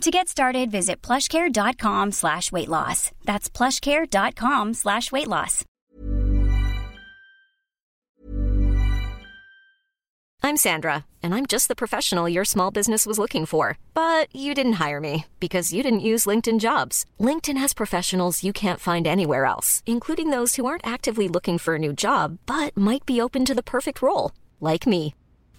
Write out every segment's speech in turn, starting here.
To get started, visit plushcare.com slash weight loss. That's plushcare.com slash weight loss. I'm Sandra, and I'm just the professional your small business was looking for. But you didn't hire me because you didn't use LinkedIn jobs. LinkedIn has professionals you can't find anywhere else, including those who aren't actively looking for a new job, but might be open to the perfect role, like me.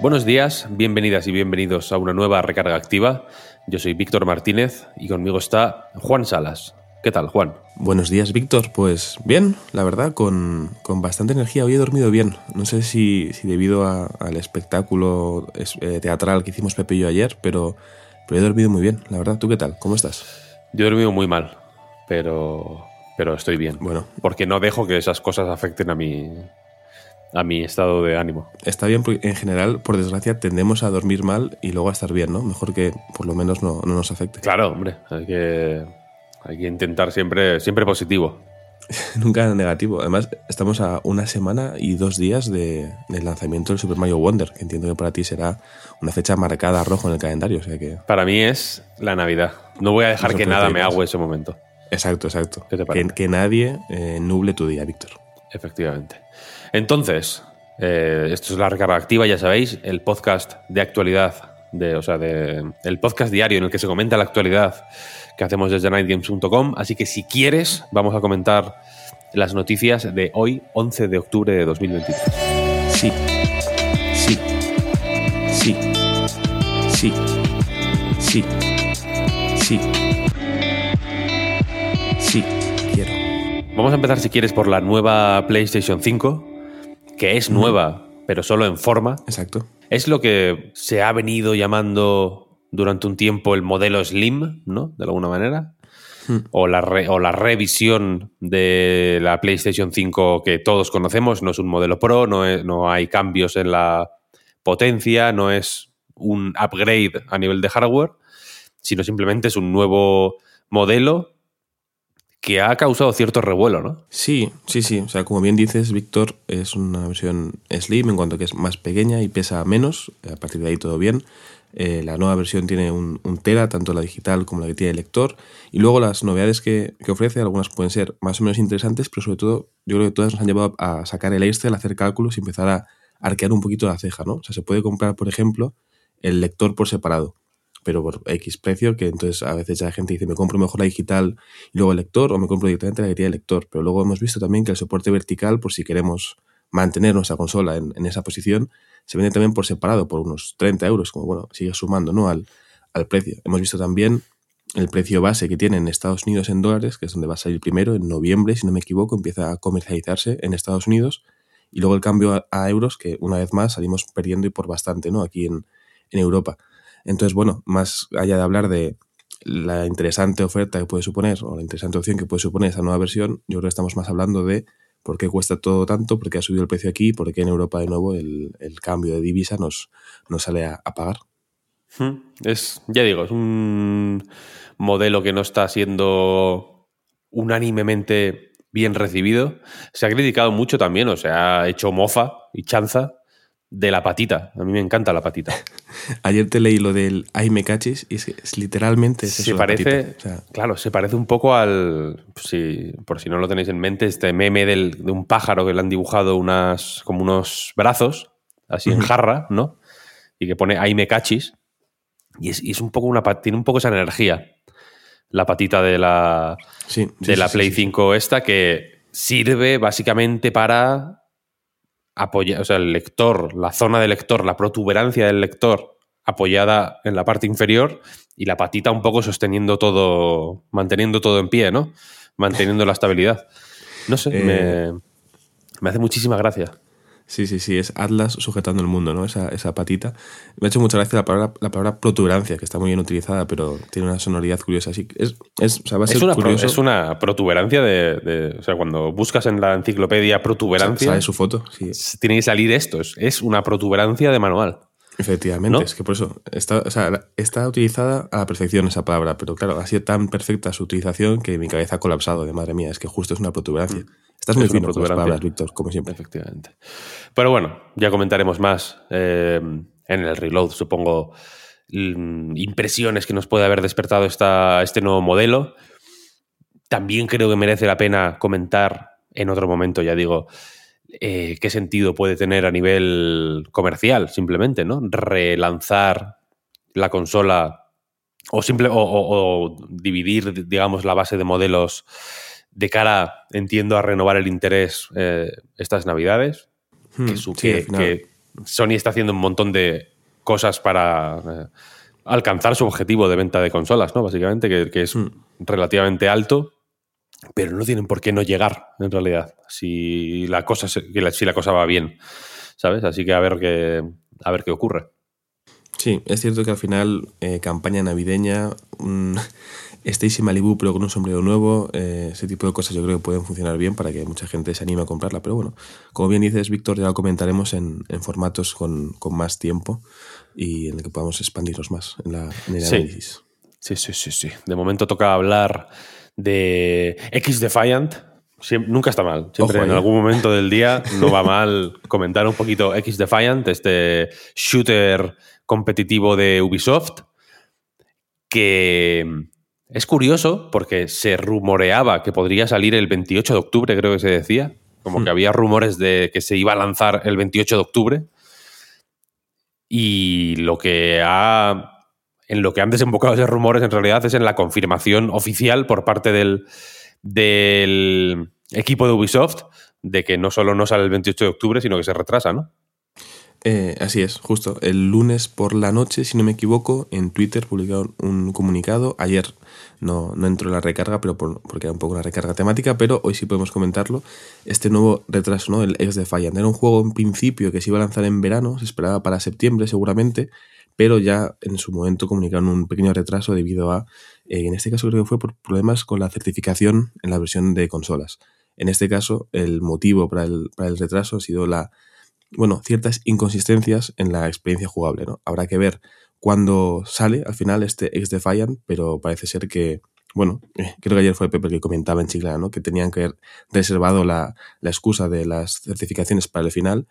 Buenos días, bienvenidas y bienvenidos a una nueva recarga activa. Yo soy Víctor Martínez y conmigo está Juan Salas. ¿Qué tal, Juan? Buenos días, Víctor. Pues bien, la verdad, con, con bastante energía. Hoy he dormido bien. No sé si, si debido a- al espectáculo es- eh, teatral que hicimos Pepe y yo ayer, pero, pero he dormido muy bien, la verdad. ¿Tú qué tal? ¿Cómo estás? Yo he dormido muy mal, pero, pero estoy bien. Bueno. Porque no dejo que esas cosas afecten a mi, a mi estado de ánimo. Está bien porque en general, por desgracia, tendemos a dormir mal y luego a estar bien, ¿no? Mejor que por lo menos no, no nos afecte. Claro, hombre, hay que, hay que intentar siempre, siempre positivo. Nunca negativo. Además, estamos a una semana y dos días de- del lanzamiento del Super Mario Wonder, que entiendo que para ti será una fecha marcada a rojo en el calendario. O sea que. Para mí es la Navidad. No voy a dejar que nada me haga ese momento. Exacto, exacto. ¿Qué te que, que nadie eh, nuble tu día, Víctor. Efectivamente. Entonces, eh, esto es la recarga activa, ya sabéis, el podcast de actualidad, de, o sea, de, el podcast diario en el que se comenta la actualidad que hacemos desde nightgames.com. Así que si quieres, vamos a comentar las noticias de hoy, 11 de octubre de 2023. Sí. Sí. Sí. Sí. Sí. Sí. Vamos a empezar, si quieres, por la nueva PlayStation 5, que es nueva, pero solo en forma. Exacto. Es lo que se ha venido llamando durante un tiempo el modelo Slim, ¿no? De alguna manera. O, la re- o la revisión de la PlayStation 5 que todos conocemos. No es un modelo Pro, no, es- no hay cambios en la potencia, no es un upgrade a nivel de hardware, sino simplemente es un nuevo modelo que ha causado cierto revuelo, ¿no? Sí, sí, sí. O sea, como bien dices, Víctor, es una versión slim en cuanto que es más pequeña y pesa menos. A partir de ahí todo bien. Eh, la nueva versión tiene un, un tera, tanto la digital como la que tiene el lector. Y luego las novedades que, que ofrece, algunas pueden ser más o menos interesantes, pero sobre todo yo creo que todas nos han llevado a sacar el Excel, a hacer cálculos y empezar a arquear un poquito la ceja, ¿no? O sea, se puede comprar, por ejemplo, el lector por separado, pero por X precio, que entonces a veces la gente dice, me compro mejor la digital y luego el lector, o me compro directamente la que tiene el lector. Pero luego hemos visto también que el soporte vertical, por si queremos mantener nuestra consola en, en esa posición, se vende también por separado, por unos 30 euros, como bueno, sigue sumando ¿no? al, al precio. Hemos visto también el precio base que tiene en Estados Unidos en dólares, que es donde va a salir primero, en noviembre, si no me equivoco, empieza a comercializarse en Estados Unidos, y luego el cambio a, a euros, que una vez más salimos perdiendo y por bastante, ¿no? Aquí en, en Europa. Entonces, bueno, más allá de hablar de la interesante oferta que puede suponer, o la interesante opción que puede suponer esta nueva versión, yo creo que estamos más hablando de por qué cuesta todo tanto, por qué ha subido el precio aquí, por qué en Europa de nuevo el, el cambio de divisa nos, sale a, a pagar. Es, ya digo, es un modelo que no está siendo unánimemente bien recibido. Se ha criticado mucho también, o se ha hecho mofa y chanza de la patita. A mí me encanta la patita. Ayer te leí lo del ay me cachis y es, literalmente se parece, claro, se parece un poco al, si, por si no lo tenéis en mente, este meme del, de un pájaro que le han dibujado unas, como unos brazos, así en jarra, ¿no? Y que pone ay me cachis. Y es, un poco una tiene un poco esa energía. La patita de la, de la Play 5 esta que sirve básicamente para apoya, o sea, el lector, la zona del lector, la protuberancia del lector apoyada en la parte inferior y la patita un poco sosteniendo todo, manteniendo todo en pie, ¿no? Manteniendo la estabilidad. No sé, me, eh, me hace muchísima gracia. Sí, sí, sí, es Atlas sujetando el mundo, ¿no? Esa, esa patita. Me ha hecho mucha gracia la palabra, la palabra protuberancia, que está muy bien utilizada, pero tiene una sonoridad curiosa. Así es, es, o es, una, es una protuberancia de, O sea, cuando buscas en la enciclopedia protuberancia. Sale su foto, sí. Tiene que salir esto. Es una protuberancia de manual. Efectivamente, es que por eso está, o sea, está utilizada a la perfección esa palabra, pero claro, ha sido tan perfecta su utilización que mi cabeza ha colapsado de madre mía, es que justo es una protuberancia. Mm. Estás muy fino con las palabras, Víctor, como siempre. Efectivamente. Pero bueno, ya comentaremos más eh, en el reload, supongo, mm, impresiones que nos puede haber despertado esta, este nuevo modelo. También creo que merece la pena comentar en otro momento, ya digo, eh, qué sentido puede tener a nivel comercial, simplemente, ¿no? Relanzar la consola o, simple, o dividir, digamos, la base de modelos de cara, entiendo, a renovar el interés eh, estas navidades. Hmm, que, Sony está haciendo un montón de cosas para eh, alcanzar su objetivo de venta de consolas, ¿no? Básicamente, que, es hmm. relativamente alto, pero no tienen por qué no llegar, en realidad, si la cosa, si la cosa va bien, ¿sabes? Así que a ver qué, a ver qué ocurre. Sí, es cierto que al final, eh, campaña navideña, Stacy Malibu pero con un sombrero nuevo, eh, ese tipo de cosas yo creo que pueden funcionar bien para que mucha gente se anime a comprarla. Pero bueno, como bien dices, Víctor, ya lo comentaremos en, formatos con, más tiempo y en el que podamos expandirnos más en, la, el análisis. Sí, sí, sí, sí. De momento toca hablar de X Defiant. nunca está mal. Siempre en algún momento del día no va mal comentar un poquito X Defiant, este shooter competitivo de Ubisoft, que es curioso porque se rumoreaba que podría salir el 28 de octubre, creo que se decía. Como que hmm. había rumores de que se iba a lanzar el 28 de octubre. Y lo que ha. En lo que han desembocado esos rumores en realidad es en la confirmación oficial por parte del, del equipo de Ubisoft de que no solo no sale el 28 de octubre, sino que se retrasa, ¿no? Eh, así es, justo. El lunes por la noche, si no me equivoco, en Twitter publicaron un comunicado. Ayer no, entró la recarga, pero porque era un poco una recarga temática, pero hoy sí podemos comentarlo. Este nuevo retraso, ¿no? El Ex Defiant. Era un juego en principio que se iba a lanzar en verano, se esperaba para septiembre seguramente, pero ya en su momento comunicaron un pequeño retraso debido a, eh, en este caso creo que fue por problemas con la certificación en la versión de consolas. En este caso, el motivo para el, para el retraso ha sido la bueno, ciertas inconsistencias en la experiencia jugable, ¿no? Habrá que ver cuándo sale al final este X Defiant, pero parece ser que, bueno, eh, creo que ayer fue Pepe que comentaba en Chiclana, ¿no? Que tenían que haber reservado la, la excusa de las certificaciones para el final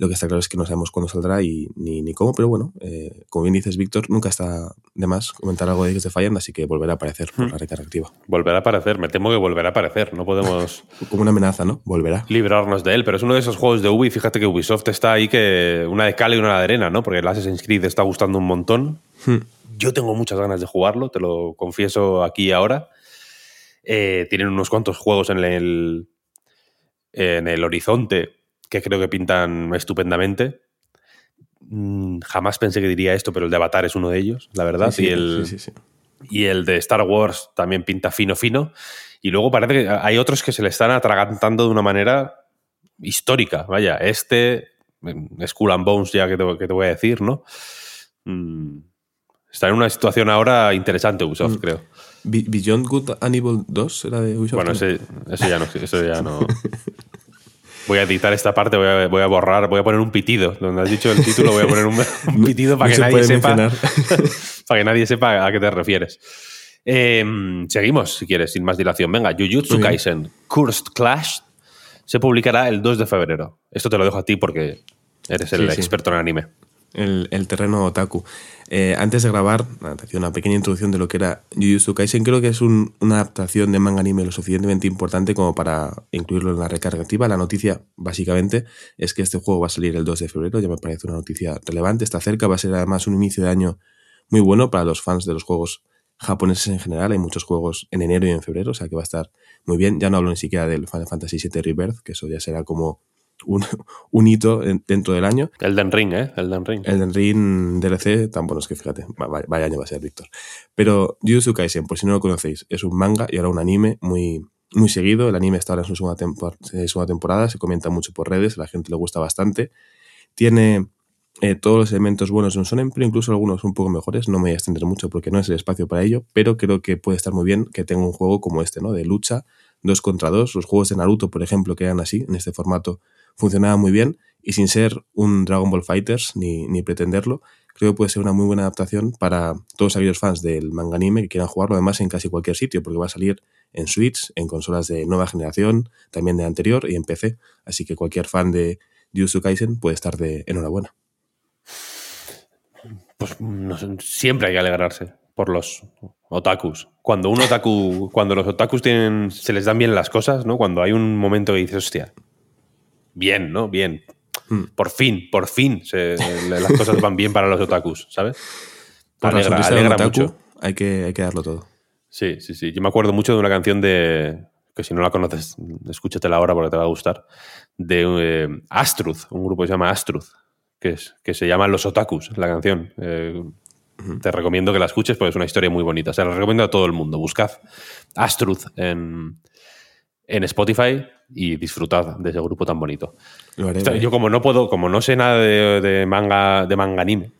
lo que está claro es que no sabemos cuándo saldrá y ni, ni cómo, pero bueno, eh, como bien dices, Víctor, nunca está de más comentar algo de X Defiant, así que volverá a aparecer por hmm. la recarga activa. Volverá a aparecer, me temo que volverá a aparecer, no podemos... como una amenaza, ¿no? Volverá. Librarnos de él, pero es uno de esos juegos de Ubi, fíjate que Ubisoft está ahí que una de cal y una de arena, ¿no? Porque el Assassin's Creed está gustando un montón. Hmm. Yo tengo muchas ganas de jugarlo, te lo confieso aquí y ahora. Eh, tienen unos cuantos juegos en el, en el horizonte que creo que pintan estupendamente. Mm, jamás pensé que diría esto, pero el de Avatar es uno de ellos, la verdad. y, el, y el de Star Wars también pinta fino, fino. Y luego parece que hay otros que se le están atragantando de una manera histórica. Vaya, este, Skull and Bones, ya que te, voy a decir, ¿no? Mm, está en una situación ahora interesante Ubisoft, mm. creo. Beyond Good Animal 2 era de Ubisoft. Bueno, ese, ya no. Eso ya no Voy a editar esta parte, voy a, borrar, voy a poner un pitido. Donde has dicho el título, voy a poner un, pitido para que nadie sepa. para que nadie sepa a qué te refieres. Em, seguimos, si quieres, sin más dilación. Venga, Jujutsu Kaisen Cursed Clash se publicará el 2 de febrero. Esto te lo dejo a ti porque Eres el experto en anime. El, terreno otaku. Eh, antes de grabar, una pequeña introducción de lo que era Jujutsu Kaisen. Creo que es una adaptación de manga anime lo suficientemente importante como para incluirlo en la recarga activa. La noticia, básicamente, es que este juego va a salir el 2 de febrero. Ya me parece una noticia relevante. Está cerca. Va a ser además un inicio de año muy bueno para los fans de los juegos japoneses en general. Hay muchos juegos en enero y en febrero, o sea que va a estar muy bien. Ya no hablo ni siquiera del Final Fantasy VII Rebirth, que eso ya será como un, hito dentro del año. Elden Ring, ¿eh? Elden Ring. Elden Ring DLC, tan bueno es que fíjate, vaya año va a ser, Víctor. Pero Jujutsu Kaisen, por si no lo conocéis, es un manga y ahora un anime muy, muy seguido. El anime está ahora en su segunda, segunda temporada, se comenta mucho por redes, a la gente le gusta bastante. Tiene eh, todos los elementos buenos de un sonen, pero incluso algunos un poco mejores. No me voy a extender mucho porque no es el espacio para ello, pero creo que puede estar muy bien que tenga un juego como este, ¿no? De lucha, dos contra dos. Los juegos de Naruto, por ejemplo, que eran así, en este formato, funcionaba muy bien y sin ser un Dragon Ball Fighters ni, ni pretenderlo, creo que puede ser una muy buena adaptación para todos aquellos fans del manga anime que quieran jugarlo además en casi cualquier sitio, porque va a salir en Switch, en consolas de nueva generación, también de anterior y en PC. Así que cualquier fan de Jujutsu Kaisen puede estar de enhorabuena. Pues siempre hay que alegrarse por los otakus. Cuando un otaku, cuando los otakus tienen, se les dan bien las cosas, ¿no? Cuando hay un momento que dices, hostia, bien, ¿no? Bien. Hmm. Por fin, por fin las cosas van bien para los otakus, ¿sabes? alegra, mucho. Hay que, hay que darlo todo. Sí, sí, sí. Yo me acuerdo mucho de una canción de. que si no la conoces, escúchatela ahora porque te va a gustar. De eh, Astruth, un grupo que se llama Astruth, que, es, que se llama Los Otakus, la canción. Eh, te recomiendo que la escuches porque es una historia muy bonita. O sea, la recomiendo a todo el mundo. Buscad Astruth en, en Spotify y disfrutad de ese grupo tan bonito. yo como no puedo, como no sé nada de, manga, de manga anime,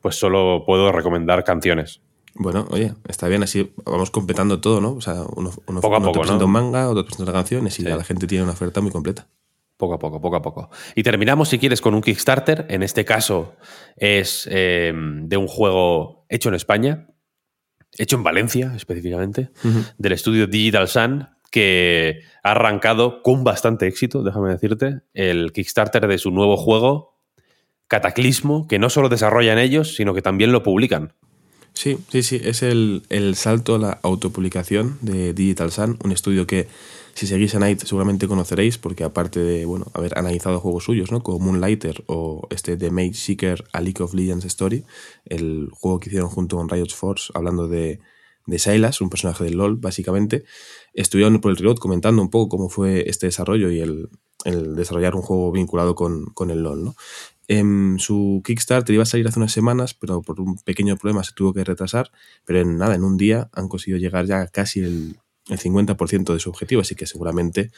pues solo puedo recomendar canciones. Bueno, oye, está bien, así vamos completando todo, ¿no? O sea, uno, uno, poco a poco, presenta un manga, otro presenta canciones y la gente tiene una oferta muy completa. Poco a poco, poco a poco. Y terminamos, si quieres, con un Kickstarter. En este caso es eh, de un juego hecho en España, hecho en Valencia específicamente, del estudio Digital Sun, que ha arrancado con bastante éxito, déjame decirte, el Kickstarter de su nuevo juego, Cataclismo, que no solo desarrollan ellos, sino que también lo publican. Sí, sí, sí, es el, salto a la autopublicación de Digital Sun, un estudio que si seguís a Night seguramente conoceréis, porque aparte de bueno, haber analizado juegos suyos, ¿no? como Moonlighter o este The Mage Seeker A League of Legends Story, el juego que hicieron junto con Riot Force, hablando de, de Silas, un personaje del LOL, básicamente, estuvieron por el Riot comentando un poco cómo fue este desarrollo y el, desarrollar un juego vinculado con, el LOL. ¿no? Em, su Kickstarter iba a salir hace unas semanas, pero por un pequeño problema se tuvo que retrasar. Pero en nada, en un día han conseguido llegar ya a casi el, el 50% de su objetivo, así que seguramente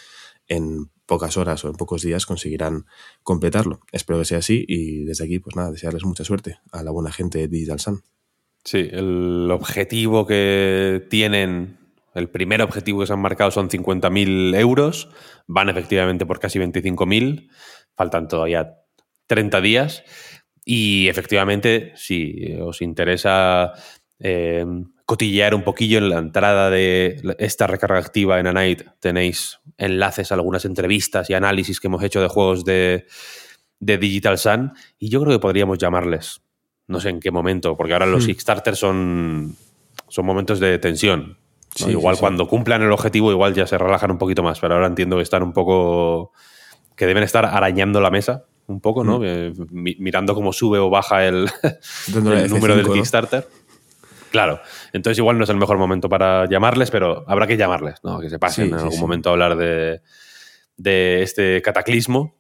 en pocas horas o en pocos días conseguirán completarlo. Espero que sea así y desde aquí, pues nada, desearles mucha suerte a la buena gente de Digital Sun. Sí, el objetivo que tienen, el primer objetivo que se han marcado son 50.000 euros, van efectivamente por casi 25.000, faltan todavía 30 días. Y efectivamente, si os interesa eh, cotillear un poquillo en la entrada de esta recarga activa en Anite, tenéis enlaces a algunas entrevistas y análisis que hemos hecho de juegos de, de Digital Sun y yo creo que podríamos llamarles no sé en qué momento, porque ahora los hmm. Kickstarters son, son momentos de tensión. igual cuando cumplan el objetivo, igual ya se relajan un poquito más, pero ahora entiendo que están un poco. que deben estar arañando la mesa un poco, ¿no? Hmm. mirando cómo sube o baja el, número del Kickstarter. Claro, entonces igual no es el mejor momento para llamarles, pero habrá que llamarles, ¿no? Que se pasen en algún momento a hablar de, de este cataclismo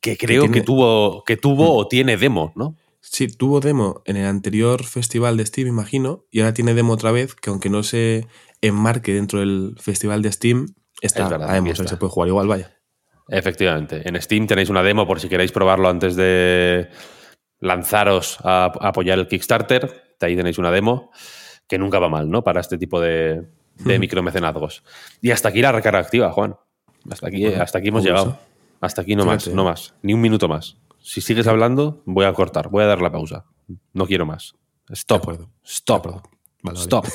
que creo que, tuvo, que tuvo hmm. o tiene demo, ¿no? Sí, tuvo demo en el anterior festival de Steam, imagino, y ahora tiene demo otra vez, que aunque no se enmarque dentro del festival de Steam, está, es se puede jugar igual, vaya. Efectivamente, en Steam tenéis una demo por si queréis probarlo antes de lanzaros a, apoyar el Kickstarter, ahí tenéis una demo, que nunca va mal, ¿no? Para este tipo de, de micromecenazgos. Y hasta aquí la recarga activa, Juan. Hasta aquí, hasta aquí hemos llegado. Hasta aquí no más, no más. Ni un minuto más. Si sigues hablando, voy a cortar, voy a dar la pausa. No quiero más. Stop. Stop. Stop.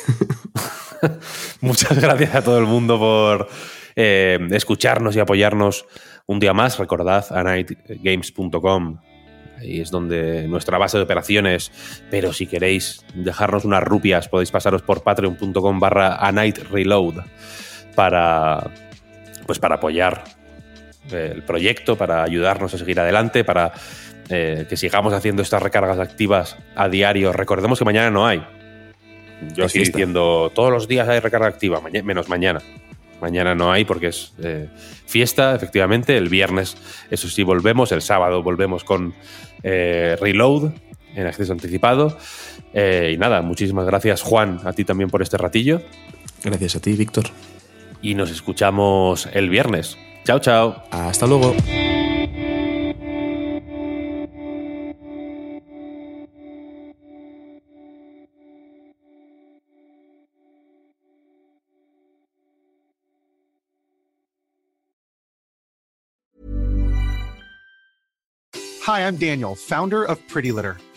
Muchas gracias a todo el mundo por eh, escucharnos y apoyarnos Un día más, recordad a nightgames.com. Ahí es donde nuestra base de operaciones. Pero si queréis dejarnos unas rupias, podéis pasaros por patreon.com barra a night reload para, pues para apoyar el proyecto, para ayudarnos a seguir adelante, para eh, que sigamos haciendo estas recargas activas a diario. Recordemos que mañana no hay. Yo estoy diciendo, todos los días hay recarga activa, menos mañana. Mañana no hay porque es eh, fiesta, efectivamente. El viernes, eso sí, volvemos. El sábado volvemos con eh, Reload en acceso anticipado. y nada, muchísimas gracias, Juan, a ti también por este ratillo. Gracias a ti, Víctor. Y nos escuchamos el viernes. Chao, chao. Hasta luego. Hi, I'm Daniel, founder of Pretty Litter.